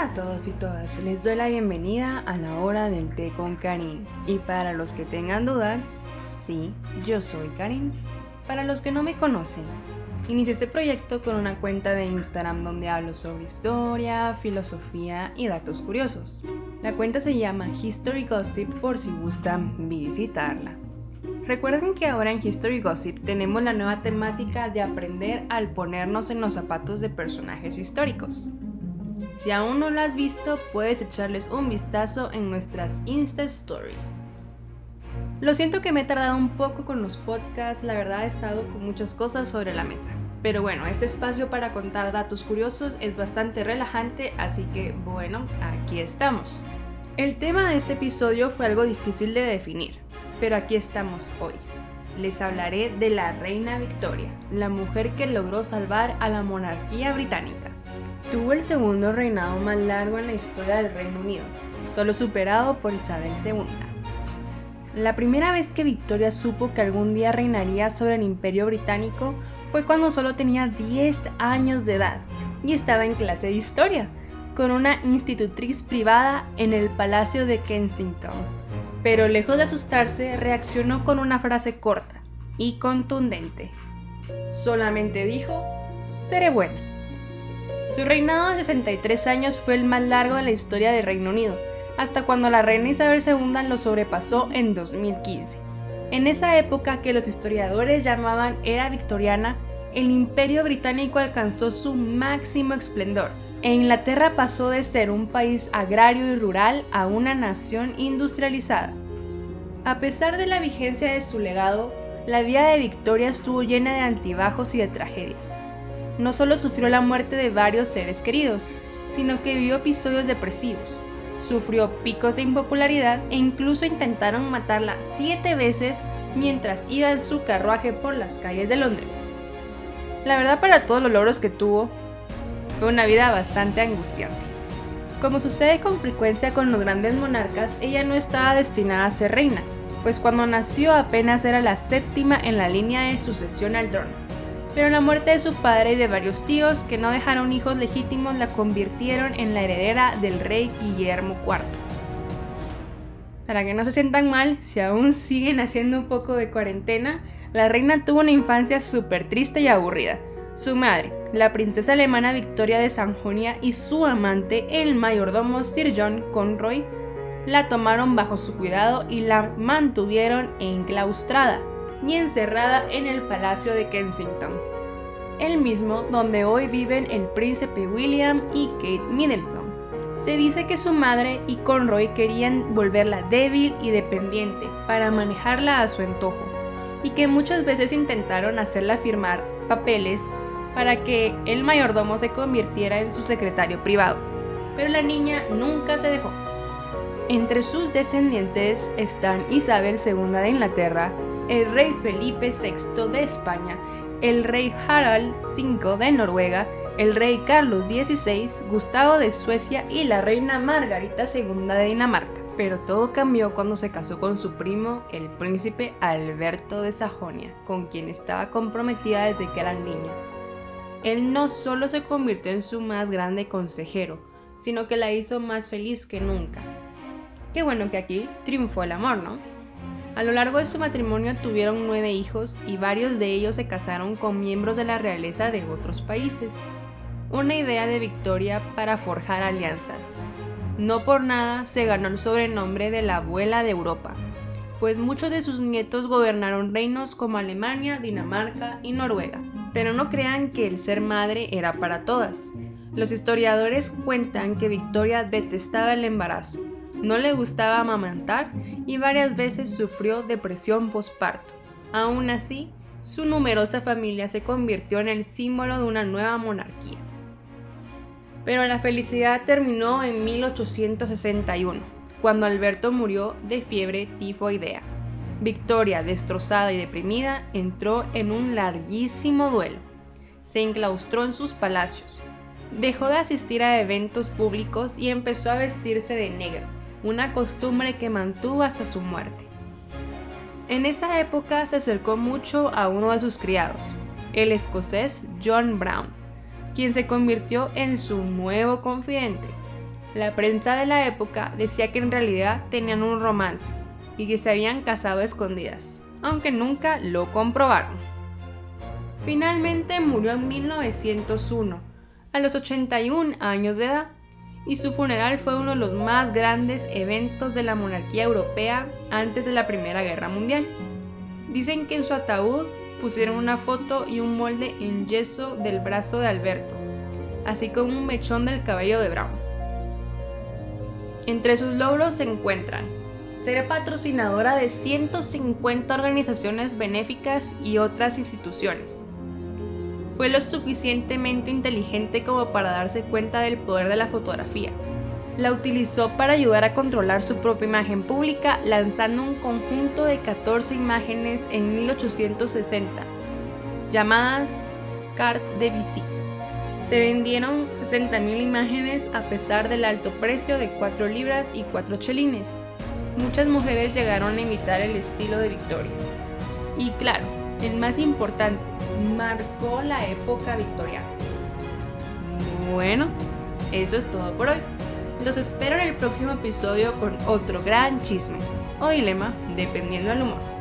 Hola a todos y todas, les doy la bienvenida a la hora del té con Karin. Y para los que tengan dudas, sí, yo soy Karin. Para los que no me conocen, inicié este proyecto con una cuenta de Instagram donde hablo sobre historia, filosofía y datos curiosos. La cuenta se llama History Gossip por si gustan visitarla. Recuerden que ahora en History Gossip tenemos la nueva temática de aprender al ponernos en los zapatos de personajes históricos. Si aún no lo has visto, puedes echarles un vistazo en nuestras Insta Stories. Lo siento que me he tardado un poco con los podcasts, la verdad he estado con muchas cosas sobre la mesa. Pero bueno, este espacio para contar datos curiosos es bastante relajante, así que bueno, aquí estamos. El tema de este episodio fue algo difícil de definir, pero aquí estamos hoy. Les hablaré de la Reina Victoria, la mujer que logró salvar a la monarquía británica. Tuvo el segundo reinado más largo en la historia del Reino Unido, solo superado por Isabel II. La primera vez que Victoria supo que algún día reinaría sobre el imperio británico fue cuando solo tenía 10 años de edad y estaba en clase de historia, con una institutriz privada en el Palacio de Kensington. Pero lejos de asustarse, reaccionó con una frase corta y contundente. Solamente dijo, seré buena. Su reinado de 63 años fue el más largo de la historia del Reino Unido, hasta cuando la reina Isabel II lo sobrepasó en 2015. En esa época que los historiadores llamaban era victoriana, el imperio británico alcanzó su máximo esplendor, e Inglaterra pasó de ser un país agrario y rural a una nación industrializada. A pesar de la vigencia de su legado, la vida de Victoria estuvo llena de antibajos y de tragedias no solo sufrió la muerte de varios seres queridos, sino que vivió episodios depresivos, sufrió picos de impopularidad e incluso intentaron matarla siete veces mientras iba en su carruaje por las calles de Londres. La verdad para todos los logros que tuvo, fue una vida bastante angustiante. Como sucede con frecuencia con los grandes monarcas, ella no estaba destinada a ser reina, pues cuando nació apenas era la séptima en la línea de sucesión al trono pero la muerte de su padre y de varios tíos que no dejaron hijos legítimos la convirtieron en la heredera del rey Guillermo IV. Para que no se sientan mal, si aún siguen haciendo un poco de cuarentena, la reina tuvo una infancia súper triste y aburrida. Su madre, la princesa alemana Victoria de Sajonia y su amante, el mayordomo Sir John Conroy, la tomaron bajo su cuidado y la mantuvieron enclaustrada y encerrada en el Palacio de Kensington, el mismo donde hoy viven el príncipe William y Kate Middleton. Se dice que su madre y Conroy querían volverla débil y dependiente para manejarla a su antojo, y que muchas veces intentaron hacerla firmar papeles para que el mayordomo se convirtiera en su secretario privado, pero la niña nunca se dejó. Entre sus descendientes están Isabel II de Inglaterra, el rey Felipe VI de España, el rey Harald V de Noruega, el rey Carlos XVI, Gustavo de Suecia y la reina Margarita II de Dinamarca. Pero todo cambió cuando se casó con su primo, el príncipe Alberto de Sajonia, con quien estaba comprometida desde que eran niños. Él no solo se convirtió en su más grande consejero, sino que la hizo más feliz que nunca. Qué bueno que aquí triunfó el amor, ¿no? A lo largo de su matrimonio tuvieron nueve hijos y varios de ellos se casaron con miembros de la realeza de otros países. Una idea de Victoria para forjar alianzas. No por nada se ganó el sobrenombre de la abuela de Europa, pues muchos de sus nietos gobernaron reinos como Alemania, Dinamarca y Noruega. Pero no crean que el ser madre era para todas. Los historiadores cuentan que Victoria detestaba el embarazo no le gustaba amamantar y varias veces sufrió depresión postparto. Aún así, su numerosa familia se convirtió en el símbolo de una nueva monarquía. Pero la felicidad terminó en 1861, cuando Alberto murió de fiebre tifoidea. Victoria, destrozada y deprimida, entró en un larguísimo duelo. Se enclaustró en sus palacios, dejó de asistir a eventos públicos y empezó a vestirse de negro una costumbre que mantuvo hasta su muerte. En esa época se acercó mucho a uno de sus criados, el escocés John Brown, quien se convirtió en su nuevo confidente. La prensa de la época decía que en realidad tenían un romance y que se habían casado a escondidas, aunque nunca lo comprobaron. Finalmente murió en 1901, a los 81 años de edad, y su funeral fue uno de los más grandes eventos de la monarquía europea antes de la Primera Guerra Mundial. Dicen que en su ataúd pusieron una foto y un molde en yeso del brazo de Alberto, así como un mechón del cabello de Brown. Entre sus logros se encuentran ser patrocinadora de 150 organizaciones benéficas y otras instituciones. Fue lo suficientemente inteligente como para darse cuenta del poder de la fotografía. La utilizó para ayudar a controlar su propia imagen pública lanzando un conjunto de 14 imágenes en 1860, llamadas Cartes de Visite. Se vendieron 60.000 imágenes a pesar del alto precio de 4 libras y 4 chelines. Muchas mujeres llegaron a imitar el estilo de Victoria. Y claro, el más importante, marcó la época victoriana. Bueno, eso es todo por hoy. Los espero en el próximo episodio con otro gran chisme o dilema, dependiendo del humor.